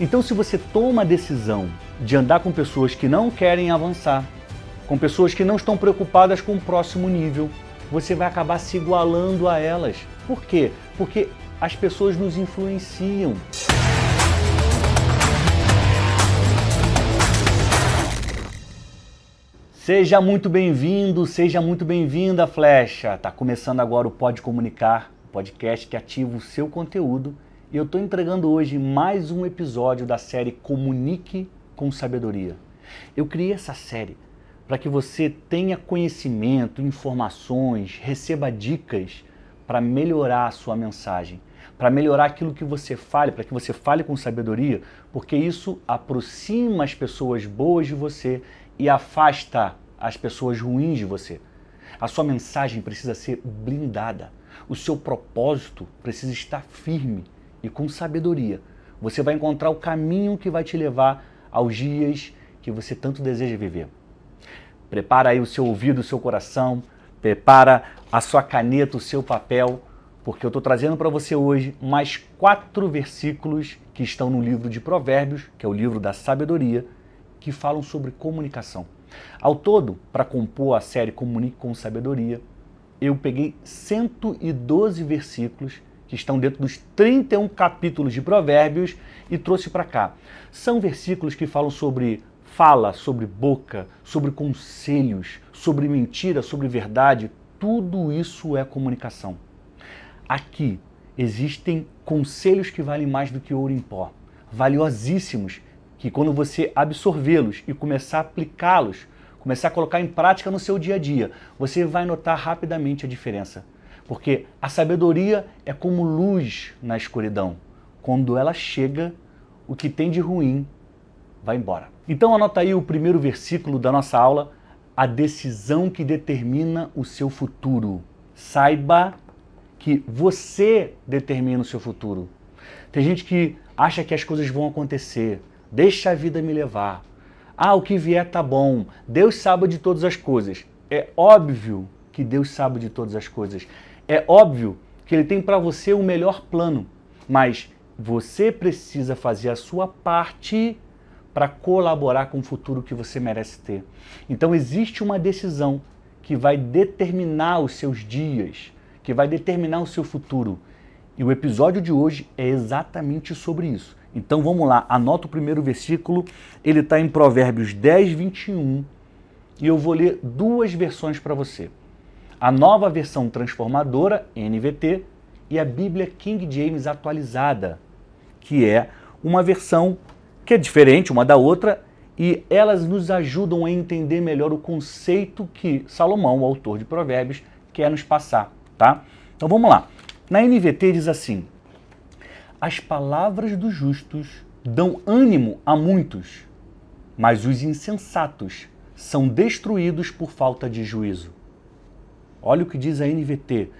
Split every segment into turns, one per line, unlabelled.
Então, se você toma a decisão de andar com pessoas que não querem avançar, com pessoas que não estão preocupadas com o próximo nível, você vai acabar se igualando a elas. Por quê? Porque as pessoas nos influenciam. Seja muito bem-vindo, seja muito bem-vinda, Flecha. Tá começando agora o Pode Comunicar, podcast que ativa o seu conteúdo e eu estou entregando hoje mais um episódio da série Comunique com Sabedoria. Eu criei essa série para que você tenha conhecimento, informações, receba dicas para melhorar a sua mensagem, para melhorar aquilo que você fale, para que você fale com sabedoria, porque isso aproxima as pessoas boas de você e afasta as pessoas ruins de você. A sua mensagem precisa ser blindada. O seu propósito precisa estar firme e com sabedoria, você vai encontrar o caminho que vai te levar aos dias que você tanto deseja viver. Prepara aí o seu ouvido, o seu coração, prepara a sua caneta, o seu papel, porque eu estou trazendo para você hoje mais quatro versículos que estão no livro de Provérbios, que é o livro da sabedoria, que falam sobre comunicação. Ao todo, para compor a série Comunique com Sabedoria, eu peguei 112 versículos que estão dentro dos 31 capítulos de Provérbios e trouxe para cá. São versículos que falam sobre fala, sobre boca, sobre conselhos, sobre mentira, sobre verdade. Tudo isso é comunicação. Aqui existem conselhos que valem mais do que ouro em pó, valiosíssimos, que quando você absorvê-los e começar a aplicá-los, começar a colocar em prática no seu dia a dia, você vai notar rapidamente a diferença. Porque a sabedoria é como luz na escuridão. Quando ela chega, o que tem de ruim vai embora. Então anota aí o primeiro versículo da nossa aula, a decisão que determina o seu futuro. Saiba que você determina o seu futuro. Tem gente que acha que as coisas vão acontecer. Deixa a vida me levar. Ah, o que vier tá bom. Deus sabe de todas as coisas. É óbvio que Deus sabe de todas as coisas. É óbvio que ele tem para você o melhor plano, mas você precisa fazer a sua parte para colaborar com o futuro que você merece ter. Então existe uma decisão que vai determinar os seus dias, que vai determinar o seu futuro. E o episódio de hoje é exatamente sobre isso. Então vamos lá, anota o primeiro versículo, ele está em Provérbios 10, 21, e eu vou ler duas versões para você a nova versão transformadora, NVT, e a Bíblia King James atualizada, que é uma versão que é diferente uma da outra e elas nos ajudam a entender melhor o conceito que Salomão, o autor de Provérbios, quer nos passar, tá? Então vamos lá. Na NVT diz assim: As palavras dos justos dão ânimo a muitos, mas os insensatos são destruídos por falta de juízo. Olha o que diz a NVT.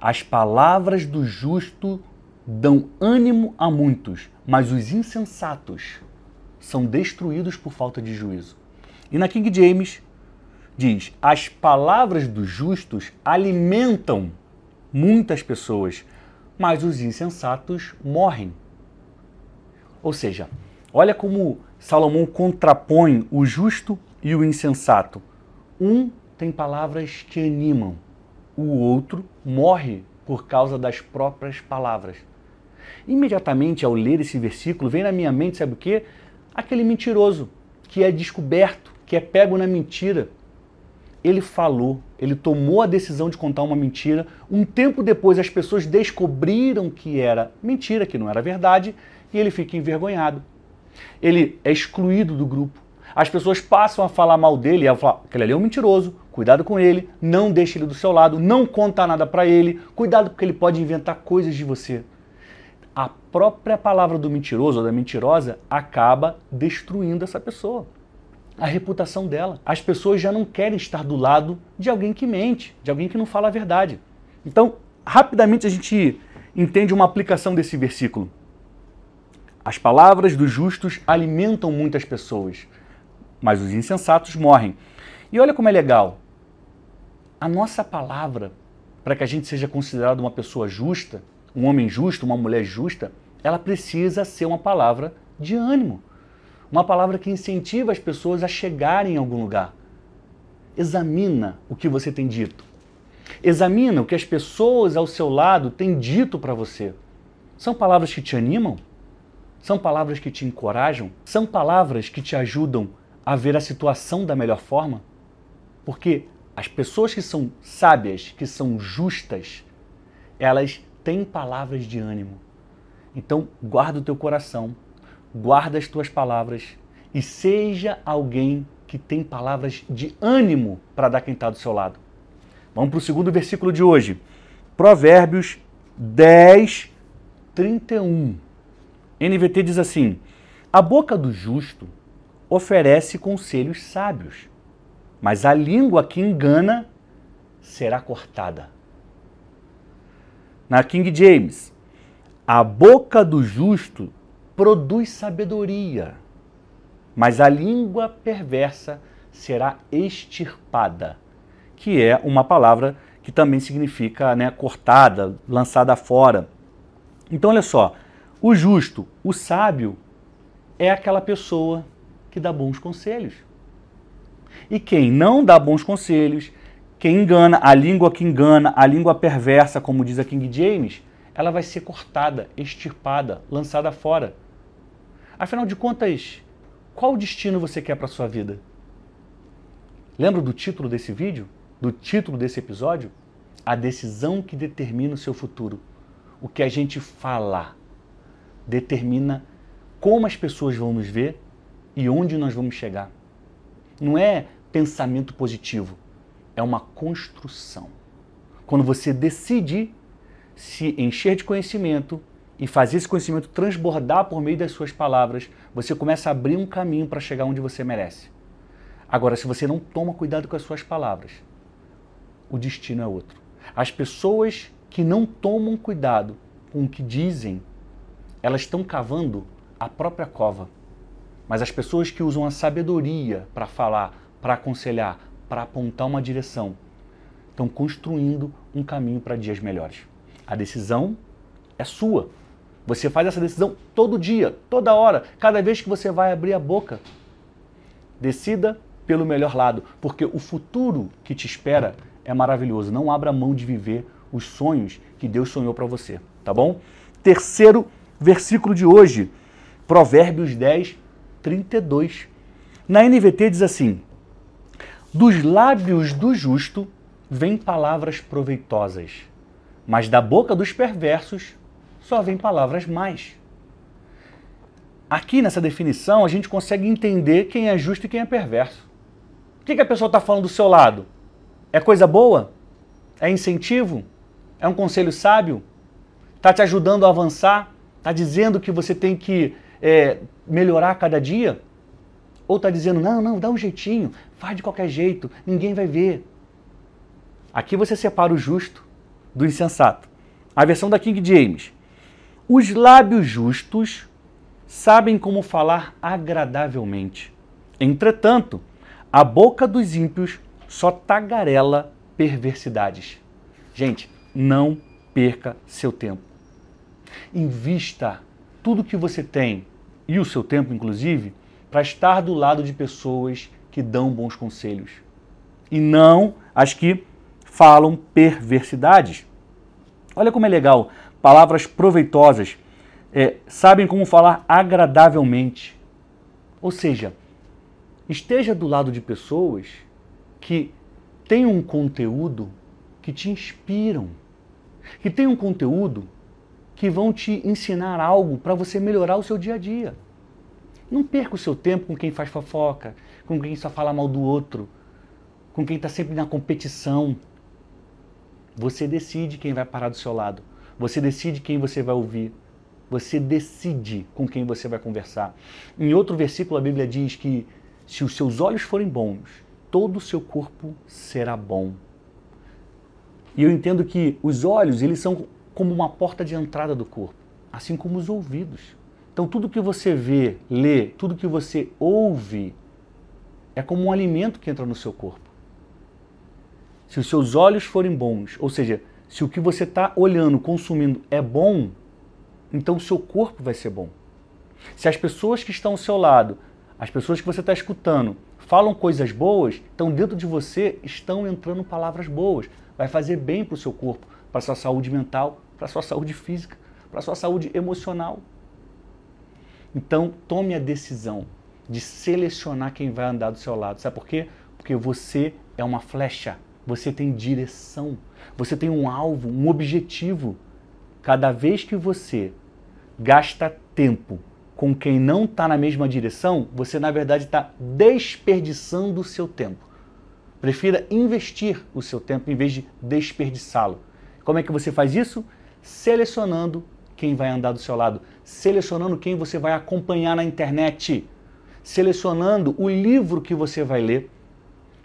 As palavras do justo dão ânimo a muitos, mas os insensatos são destruídos por falta de juízo. E na King James diz: as palavras dos justos alimentam muitas pessoas, mas os insensatos morrem. Ou seja, olha como Salomão contrapõe o justo e o insensato. Um tem palavras que animam, o outro morre por causa das próprias palavras. Imediatamente ao ler esse versículo, vem na minha mente, sabe o quê? Aquele mentiroso que é descoberto, que é pego na mentira. Ele falou, ele tomou a decisão de contar uma mentira. Um tempo depois, as pessoas descobriram que era mentira, que não era verdade, e ele fica envergonhado. Ele é excluído do grupo. As pessoas passam a falar mal dele, e falar, aquele ali é um mentiroso, Cuidado com ele, não deixe ele do seu lado, não conta nada para ele. Cuidado porque ele pode inventar coisas de você. A própria palavra do mentiroso ou da mentirosa acaba destruindo essa pessoa. A reputação dela. As pessoas já não querem estar do lado de alguém que mente, de alguém que não fala a verdade. Então, rapidamente a gente entende uma aplicação desse versículo. As palavras dos justos alimentam muitas pessoas, mas os insensatos morrem. E olha como é legal a nossa palavra, para que a gente seja considerado uma pessoa justa, um homem justo, uma mulher justa, ela precisa ser uma palavra de ânimo. Uma palavra que incentiva as pessoas a chegarem em algum lugar. Examina o que você tem dito. Examina o que as pessoas ao seu lado têm dito para você. São palavras que te animam? São palavras que te encorajam? São palavras que te ajudam a ver a situação da melhor forma? Porque as pessoas que são sábias, que são justas, elas têm palavras de ânimo. Então, guarda o teu coração, guarda as tuas palavras e seja alguém que tem palavras de ânimo para dar quem está do seu lado. Vamos para o segundo versículo de hoje. Provérbios 10, 31. NVT diz assim: A boca do justo oferece conselhos sábios, mas a língua que engana será cortada. Na King James, a boca do justo produz sabedoria, mas a língua perversa será extirpada que é uma palavra que também significa né, cortada, lançada fora. Então, olha só, o justo, o sábio, é aquela pessoa que dá bons conselhos. E quem não dá bons conselhos, quem engana, a língua que engana, a língua perversa, como diz a King James, ela vai ser cortada, extirpada, lançada fora. Afinal de contas, qual destino você quer para sua vida? Lembra do título desse vídeo? do título desse episódio, a decisão que determina o seu futuro. O que a gente fala determina como as pessoas vão nos ver e onde nós vamos chegar. Não é pensamento positivo, é uma construção. Quando você decide se encher de conhecimento e fazer esse conhecimento transbordar por meio das suas palavras, você começa a abrir um caminho para chegar onde você merece. Agora, se você não toma cuidado com as suas palavras, o destino é outro. As pessoas que não tomam cuidado com o que dizem, elas estão cavando a própria cova. Mas as pessoas que usam a sabedoria para falar, para aconselhar, para apontar uma direção, estão construindo um caminho para dias melhores. A decisão é sua. Você faz essa decisão todo dia, toda hora, cada vez que você vai abrir a boca. Decida pelo melhor lado, porque o futuro que te espera é maravilhoso. Não abra mão de viver os sonhos que Deus sonhou para você, tá bom? Terceiro versículo de hoje, Provérbios 10, 32. Na NVT diz assim: Dos lábios do justo vêm palavras proveitosas, mas da boca dos perversos só vêm palavras mais. Aqui nessa definição a gente consegue entender quem é justo e quem é perverso. O que, que a pessoa está falando do seu lado? É coisa boa? É incentivo? É um conselho sábio? Está te ajudando a avançar? Está dizendo que você tem que é, melhorar cada dia? Ou está dizendo, não, não, dá um jeitinho, faz de qualquer jeito, ninguém vai ver. Aqui você separa o justo do insensato. A versão da King James. Os lábios justos sabem como falar agradavelmente. Entretanto, a boca dos ímpios só tagarela perversidades. Gente, não perca seu tempo. Invista tudo que você tem e o seu tempo, inclusive, para estar do lado de pessoas que dão bons conselhos e não as que falam perversidades. Olha como é legal, palavras proveitosas, é, sabem como falar agradavelmente. Ou seja, esteja do lado de pessoas que tem um conteúdo que te inspiram, que tem um conteúdo que vão te ensinar algo para você melhorar o seu dia a dia. Não perca o seu tempo com quem faz fofoca, com quem só fala mal do outro, com quem está sempre na competição. Você decide quem vai parar do seu lado. Você decide quem você vai ouvir. Você decide com quem você vai conversar. Em outro versículo, a Bíblia diz que se os seus olhos forem bons, todo o seu corpo será bom. E eu entendo que os olhos, eles são como uma porta de entrada do corpo, assim como os ouvidos. Então tudo que você vê, lê, tudo que você ouve é como um alimento que entra no seu corpo. Se os seus olhos forem bons, ou seja, se o que você está olhando, consumindo é bom, então o seu corpo vai ser bom. Se as pessoas que estão ao seu lado, as pessoas que você está escutando, falam coisas boas, então dentro de você estão entrando palavras boas. Vai fazer bem para o seu corpo, para sua saúde mental, para sua saúde física, para sua saúde emocional. Então tome a decisão de selecionar quem vai andar do seu lado. Sabe por quê? Porque você é uma flecha, você tem direção, você tem um alvo, um objetivo. Cada vez que você gasta tempo com quem não está na mesma direção, você na verdade está desperdiçando o seu tempo. Prefira investir o seu tempo em vez de desperdiçá-lo. Como é que você faz isso? Selecionando quem vai andar do seu lado, selecionando quem você vai acompanhar na internet, selecionando o livro que você vai ler,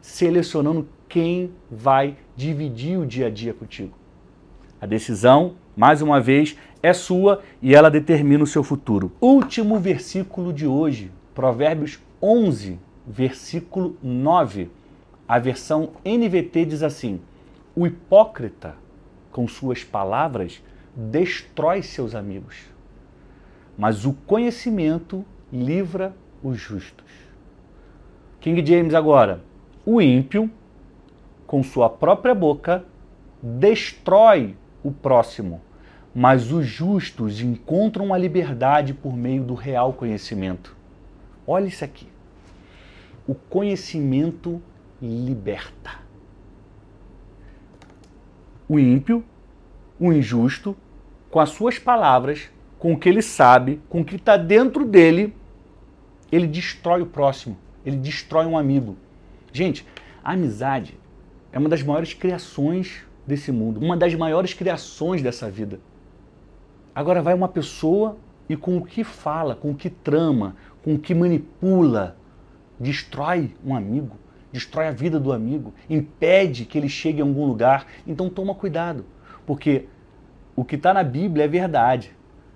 selecionando quem vai dividir o dia a dia contigo. A decisão, mais uma vez, é sua e ela determina o seu futuro. Último versículo de hoje, Provérbios 11, versículo 9. A versão NVT diz assim: O hipócrita, com suas palavras, destrói seus amigos, mas o conhecimento livra os justos. King James agora. O ímpio, com sua própria boca, destrói o próximo, mas os justos encontram a liberdade por meio do real conhecimento. Olha isso aqui. O conhecimento liberta. O ímpio, o injusto, com as suas palavras, com o que ele sabe, com o que está dentro dele, ele destrói o próximo, ele destrói um amigo. Gente, a amizade é uma das maiores criações desse mundo, uma das maiores criações dessa vida. Agora vai uma pessoa e com o que fala, com o que trama, com o que manipula, destrói um amigo, destrói a vida do amigo, impede que ele chegue a algum lugar. Então toma cuidado, porque o que está na Bíblia é verdade.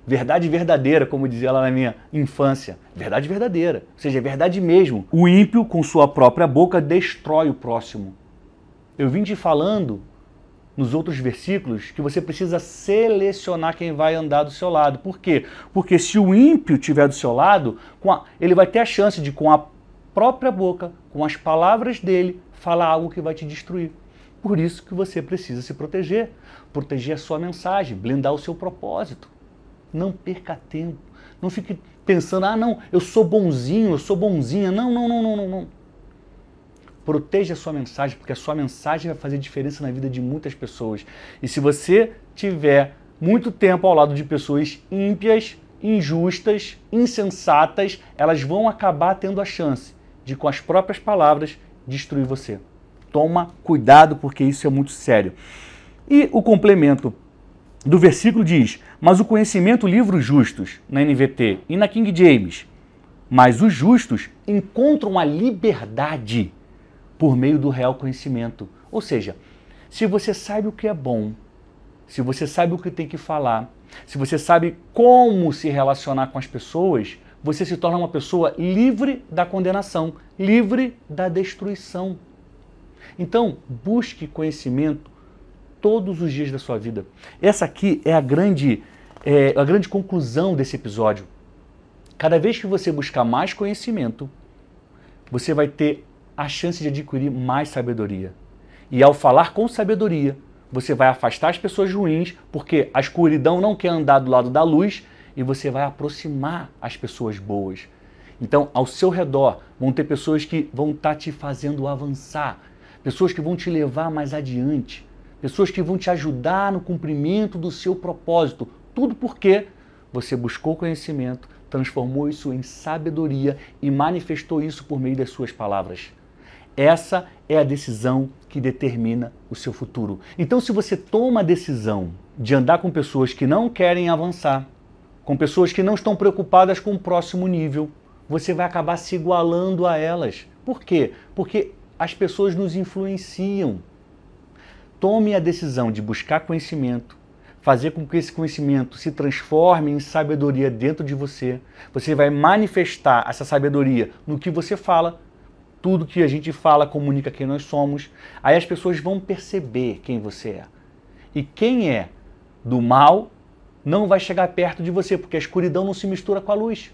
Verdade verdadeira, como dizia lá na minha infância. Verdade verdadeira. Ou seja, é verdade mesmo. O ímpio, com sua própria boca, destrói o próximo. Eu vim te falando nos outros versículos que você precisa selecionar quem vai andar do seu lado. Por quê? Porque se o ímpio estiver do seu lado, a, ele vai ter a chance de, com a própria boca, com as palavras dele, falar algo que vai te destruir. Por isso que você precisa se proteger, proteger a sua mensagem, blindar o seu propósito. Não perca tempo. Não fique pensando, ah, não, eu sou bonzinho, eu sou bonzinha. Não, não, não, não, não, não. Proteja a sua mensagem, porque a sua mensagem vai fazer diferença na vida de muitas pessoas. E se você tiver muito tempo ao lado de pessoas ímpias, injustas, insensatas, elas vão acabar tendo a chance de, com as próprias palavras, destruir você. Toma cuidado, porque isso é muito sério. E o complemento do versículo diz: Mas o conhecimento livra os justos, na NVT e na King James. Mas os justos encontram a liberdade por meio do real conhecimento. Ou seja, se você sabe o que é bom, se você sabe o que tem que falar, se você sabe como se relacionar com as pessoas, você se torna uma pessoa livre da condenação, livre da destruição. Então, busque conhecimento todos os dias da sua vida. Essa aqui é a grande, é, a grande conclusão desse episódio. Cada vez que você buscar mais conhecimento, você vai ter a chance de adquirir mais sabedoria. E ao falar com sabedoria, você vai afastar as pessoas ruins, porque a escuridão não quer andar do lado da luz, e você vai aproximar as pessoas boas. Então, ao seu redor vão ter pessoas que vão estar tá te fazendo avançar, pessoas que vão te levar mais adiante pessoas que vão te ajudar no cumprimento do seu propósito. Tudo porque você buscou conhecimento, transformou isso em sabedoria e manifestou isso por meio das suas palavras. Essa é a decisão que determina o seu futuro. Então, se você toma a decisão de andar com pessoas que não querem avançar, com pessoas que não estão preocupadas com o próximo nível, você vai acabar se igualando a elas. Por quê? Porque as pessoas nos influenciam tome a decisão de buscar conhecimento, fazer com que esse conhecimento se transforme em sabedoria dentro de você. Você vai manifestar essa sabedoria no que você fala. Tudo que a gente fala comunica quem nós somos. Aí as pessoas vão perceber quem você é. E quem é do mal não vai chegar perto de você, porque a escuridão não se mistura com a luz.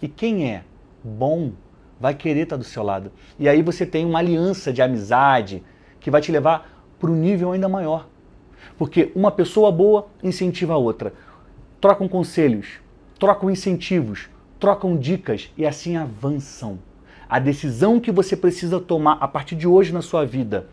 E quem é bom vai querer estar do seu lado. E aí você tem uma aliança de amizade que vai te levar para um nível ainda maior. Porque uma pessoa boa incentiva a outra. Trocam conselhos, trocam incentivos, trocam dicas e assim avançam. A decisão que você precisa tomar a partir de hoje na sua vida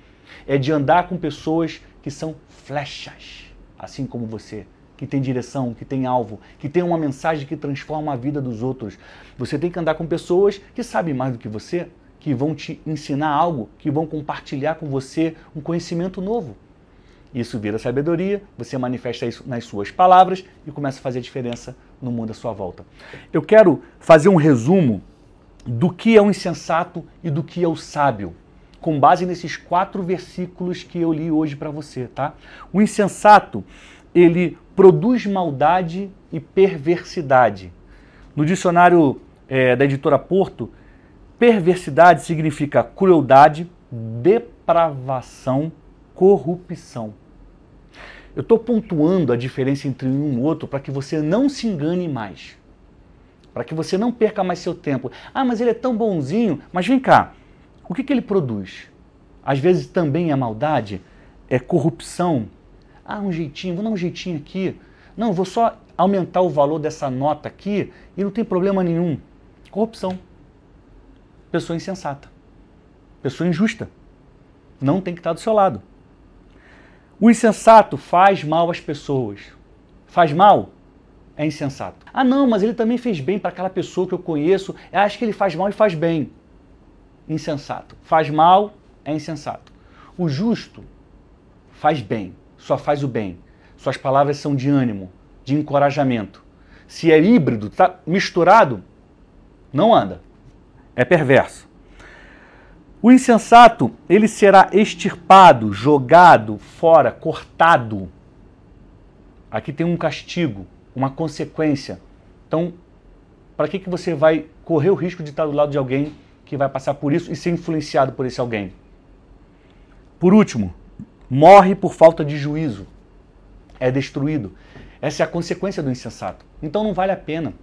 é de andar com pessoas que são flechas, assim como você, que tem direção, que tem alvo, que tem uma mensagem que transforma a vida dos outros. Você tem que andar com pessoas que sabem mais do que você, que vão te ensinar algo, que vão compartilhar com você um conhecimento novo. Isso vira sabedoria, você manifesta isso nas suas palavras e começa a fazer diferença no mundo à sua volta. Eu quero fazer um resumo do que é o insensato e do que é o sábio, com base nesses quatro versículos que eu li hoje para você, tá? O insensato, ele produz maldade e perversidade. No dicionário é, da editora Porto, perversidade significa crueldade, depravação, corrupção. Eu estou pontuando a diferença entre um e outro para que você não se engane mais. Para que você não perca mais seu tempo. Ah, mas ele é tão bonzinho. Mas vem cá, o que, que ele produz? Às vezes também é maldade, é corrupção. Ah, um jeitinho, vou dar um jeitinho aqui. Não, vou só aumentar o valor dessa nota aqui e não tem problema nenhum. Corrupção. Pessoa insensata. Pessoa injusta. Não tem que estar do seu lado. O insensato faz mal às pessoas. Faz mal? É insensato. Ah, não, mas ele também fez bem para aquela pessoa que eu conheço. Eu acho que ele faz mal e faz bem. Insensato. Faz mal é insensato. O justo faz bem, só faz o bem. Suas palavras são de ânimo, de encorajamento. Se é híbrido, tá misturado, não anda. É perverso. O insensato, ele será extirpado, jogado fora, cortado. Aqui tem um castigo, uma consequência. Então, para que, que você vai correr o risco de estar do lado de alguém que vai passar por isso e ser influenciado por esse alguém? Por último, morre por falta de juízo. É destruído. Essa é a consequência do insensato. Então não vale a pena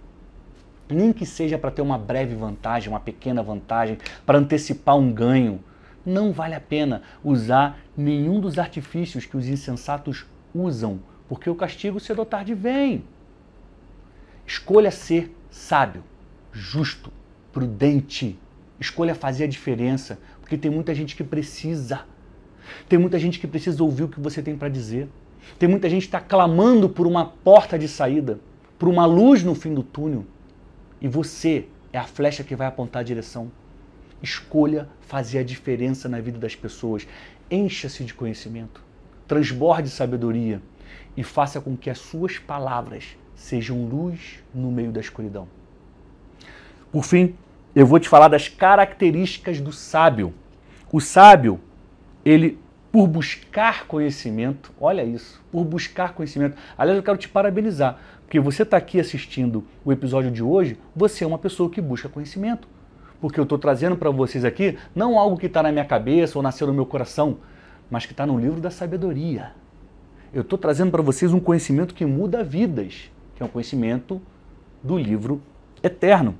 nem que seja para ter uma breve vantagem, uma pequena vantagem, para antecipar um ganho. Não vale a pena usar nenhum dos artifícios que os insensatos usam, porque o castigo cedo ou tarde vem. Escolha ser sábio, justo, prudente. Escolha fazer a diferença, porque tem muita gente que precisa. Tem muita gente que precisa ouvir o que você tem para dizer. Tem muita gente que está clamando por uma porta de saída, por uma luz no fim do túnel. E você é a flecha que vai apontar a direção. Escolha fazer a diferença na vida das pessoas. Encha-se de conhecimento, transborde sabedoria e faça com que as suas palavras sejam luz no meio da escuridão. Por fim, eu vou te falar das características do sábio. O sábio, ele por buscar conhecimento, olha isso, por buscar conhecimento. Aliás, eu quero te parabenizar, porque você está aqui assistindo o episódio de hoje, você é uma pessoa que busca conhecimento. Porque eu estou trazendo para vocês aqui não algo que está na minha cabeça ou nasceu no meu coração, mas que está no livro da sabedoria. Eu estou trazendo para vocês um conhecimento que muda vidas, que é um conhecimento do livro eterno.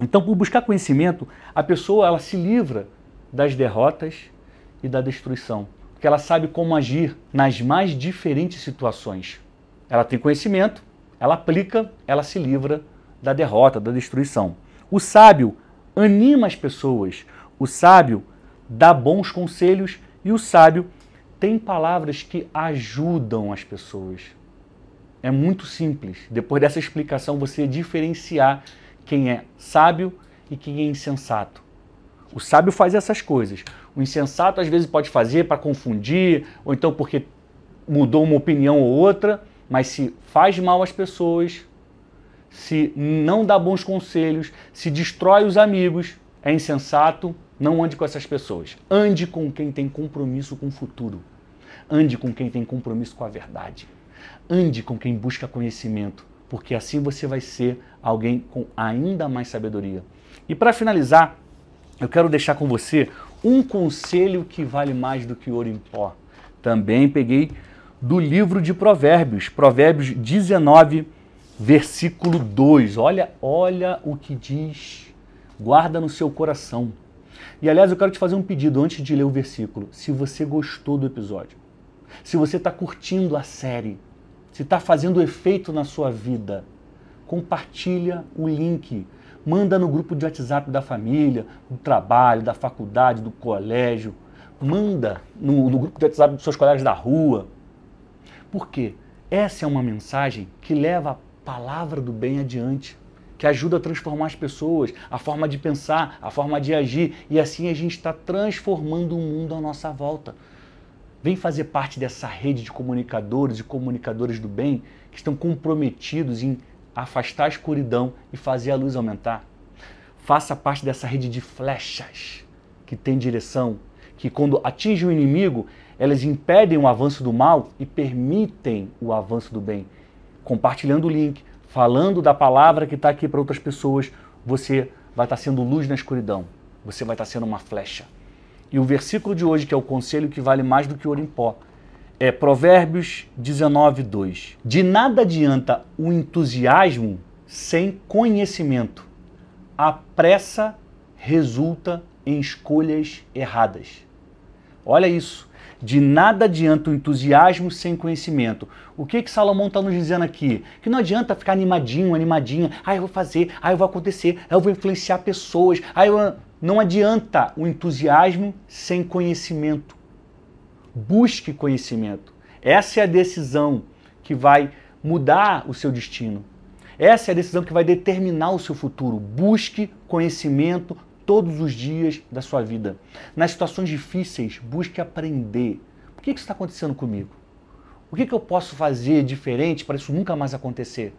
Então, por buscar conhecimento, a pessoa ela se livra das derrotas e da destruição, porque ela sabe como agir nas mais diferentes situações. Ela tem conhecimento, ela aplica, ela se livra da derrota, da destruição. O sábio anima as pessoas, o sábio dá bons conselhos e o sábio tem palavras que ajudam as pessoas. É muito simples. Depois dessa explicação, você diferenciar quem é sábio e quem é insensato. O sábio faz essas coisas. O insensato às vezes pode fazer para confundir, ou então porque mudou uma opinião ou outra, mas se faz mal às pessoas, se não dá bons conselhos, se destrói os amigos, é insensato, não ande com essas pessoas. Ande com quem tem compromisso com o futuro. Ande com quem tem compromisso com a verdade. Ande com quem busca conhecimento, porque assim você vai ser alguém com ainda mais sabedoria. E para finalizar, eu quero deixar com você um conselho que vale mais do que ouro em pó. Também peguei do livro de Provérbios, Provérbios 19, versículo 2. Olha, olha o que diz. Guarda no seu coração. E aliás, eu quero te fazer um pedido antes de ler o versículo. Se você gostou do episódio, se você está curtindo a série, se está fazendo efeito na sua vida, compartilha o link. Manda no grupo de WhatsApp da família, do trabalho, da faculdade, do colégio. Manda no, no grupo de WhatsApp dos seus colegas da rua. Por quê? Essa é uma mensagem que leva a palavra do bem adiante, que ajuda a transformar as pessoas, a forma de pensar, a forma de agir, e assim a gente está transformando o mundo à nossa volta. Vem fazer parte dessa rede de comunicadores e comunicadoras do bem que estão comprometidos em afastar a escuridão e fazer a luz aumentar. Faça parte dessa rede de flechas que tem direção, que quando atinge o inimigo, elas impedem o avanço do mal e permitem o avanço do bem. Compartilhando o link, falando da palavra que está aqui para outras pessoas, você vai estar tá sendo luz na escuridão. Você vai estar tá sendo uma flecha. E o versículo de hoje, que é o conselho que vale mais do que ouro em pó, é Provérbios 19, 2. De nada adianta o entusiasmo sem conhecimento. A pressa resulta em escolhas erradas. Olha isso. De nada adianta o entusiasmo sem conhecimento. O que que Salomão está nos dizendo aqui? Que não adianta ficar animadinho, animadinha. Ah, eu vou fazer, ah, eu vou acontecer, ah, eu vou influenciar pessoas. Ah, eu... Não adianta o entusiasmo sem conhecimento. Busque conhecimento. Essa é a decisão que vai mudar o seu destino. Essa é a decisão que vai determinar o seu futuro. Busque conhecimento, todos os dias da sua vida. Nas situações difíceis, busque aprender. Por que isso está acontecendo comigo? O que, eu posso fazer diferente para isso nunca mais acontecer?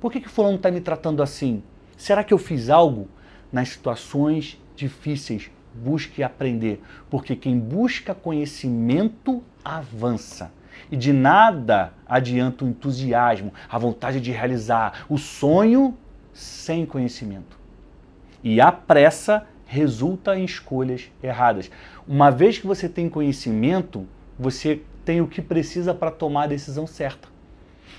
Por que, que fulano está me tratando assim? Será que eu fiz algo? Nas situações difíceis, busque aprender, porque quem busca conhecimento avança. E de nada adianta o entusiasmo, a vontade de realizar, o sonho sem conhecimento. E a pressa resulta em escolhas erradas. Uma vez que você tem conhecimento, você tem o que precisa para tomar a decisão certa.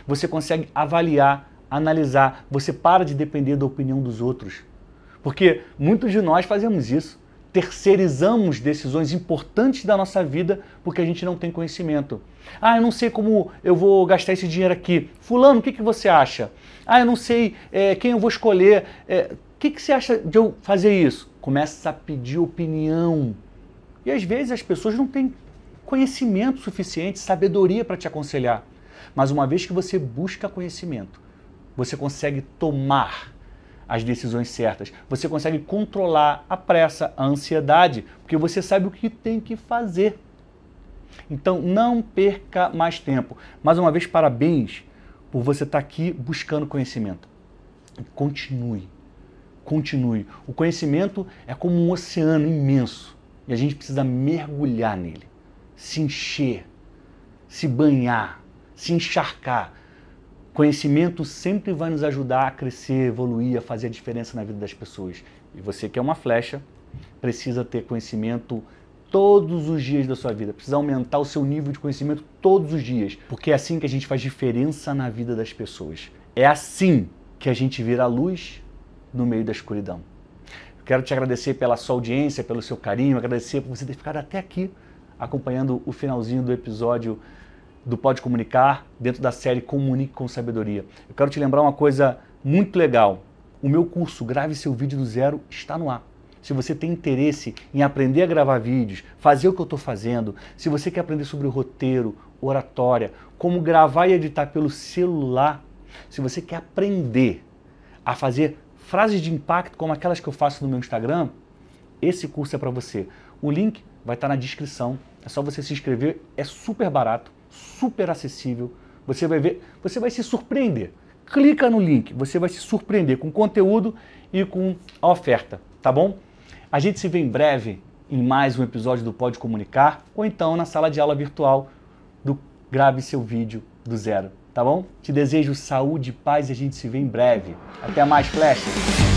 Você consegue avaliar, analisar, você para de depender da opinião dos outros. Porque muitos de nós fazemos isso. Terceirizamos decisões importantes da nossa vida porque a gente não tem conhecimento. Ah, eu não sei como eu vou gastar esse dinheiro aqui. Fulano, o que, que você acha? Ah, eu não sei é, quem eu vou escolher. É, que, que você acha de eu fazer isso? Começa a pedir opinião. E às vezes as pessoas não têm conhecimento suficiente, sabedoria para te aconselhar. Mas uma vez que você busca conhecimento, você consegue tomar as decisões certas. Você consegue controlar a pressa, a ansiedade, porque você sabe o que tem que fazer. Então não perca mais tempo. Mais uma vez, parabéns por você estar aqui buscando conhecimento. Continue continue. O conhecimento é como um oceano imenso e a gente precisa mergulhar nele, se encher, se banhar, se encharcar. Conhecimento sempre vai nos ajudar a crescer, evoluir, a fazer a diferença na vida das pessoas. E você que é uma flecha, precisa ter conhecimento todos os dias da sua vida. Precisa aumentar o seu nível de conhecimento todos os dias, porque é assim que a gente faz diferença na vida das pessoas. É assim que a gente vira a luz no meio da escuridão. quero te agradecer pela sua audiência, pelo seu carinho, agradecer por você ter ficado até aqui acompanhando o finalzinho do episódio do Pode Comunicar, dentro da série Comunique com Sabedoria. Eu quero te lembrar uma coisa muito legal. O meu curso Grave Seu Vídeo do Zero está no ar. Se você tem interesse em aprender a gravar vídeos, fazer o que eu estou fazendo, se você quer aprender sobre roteiro, oratória, como gravar e editar pelo celular, se você quer aprender a fazer frases de impacto como aquelas que eu faço no meu Instagram, esse curso é para você. O link vai estar tá na descrição. É só você se inscrever, é super barato, super acessível. Você vai ver, você vai se surpreender. Clica no link, você vai se surpreender com o conteúdo e com a oferta, tá bom? A gente se vê em breve em mais um episódio do Pode Comunicar ou então na sala de aula virtual do Grave seu vídeo do zero tá bom? Te desejo saúde, paz e a gente se vê em breve. Até mais, Flecha!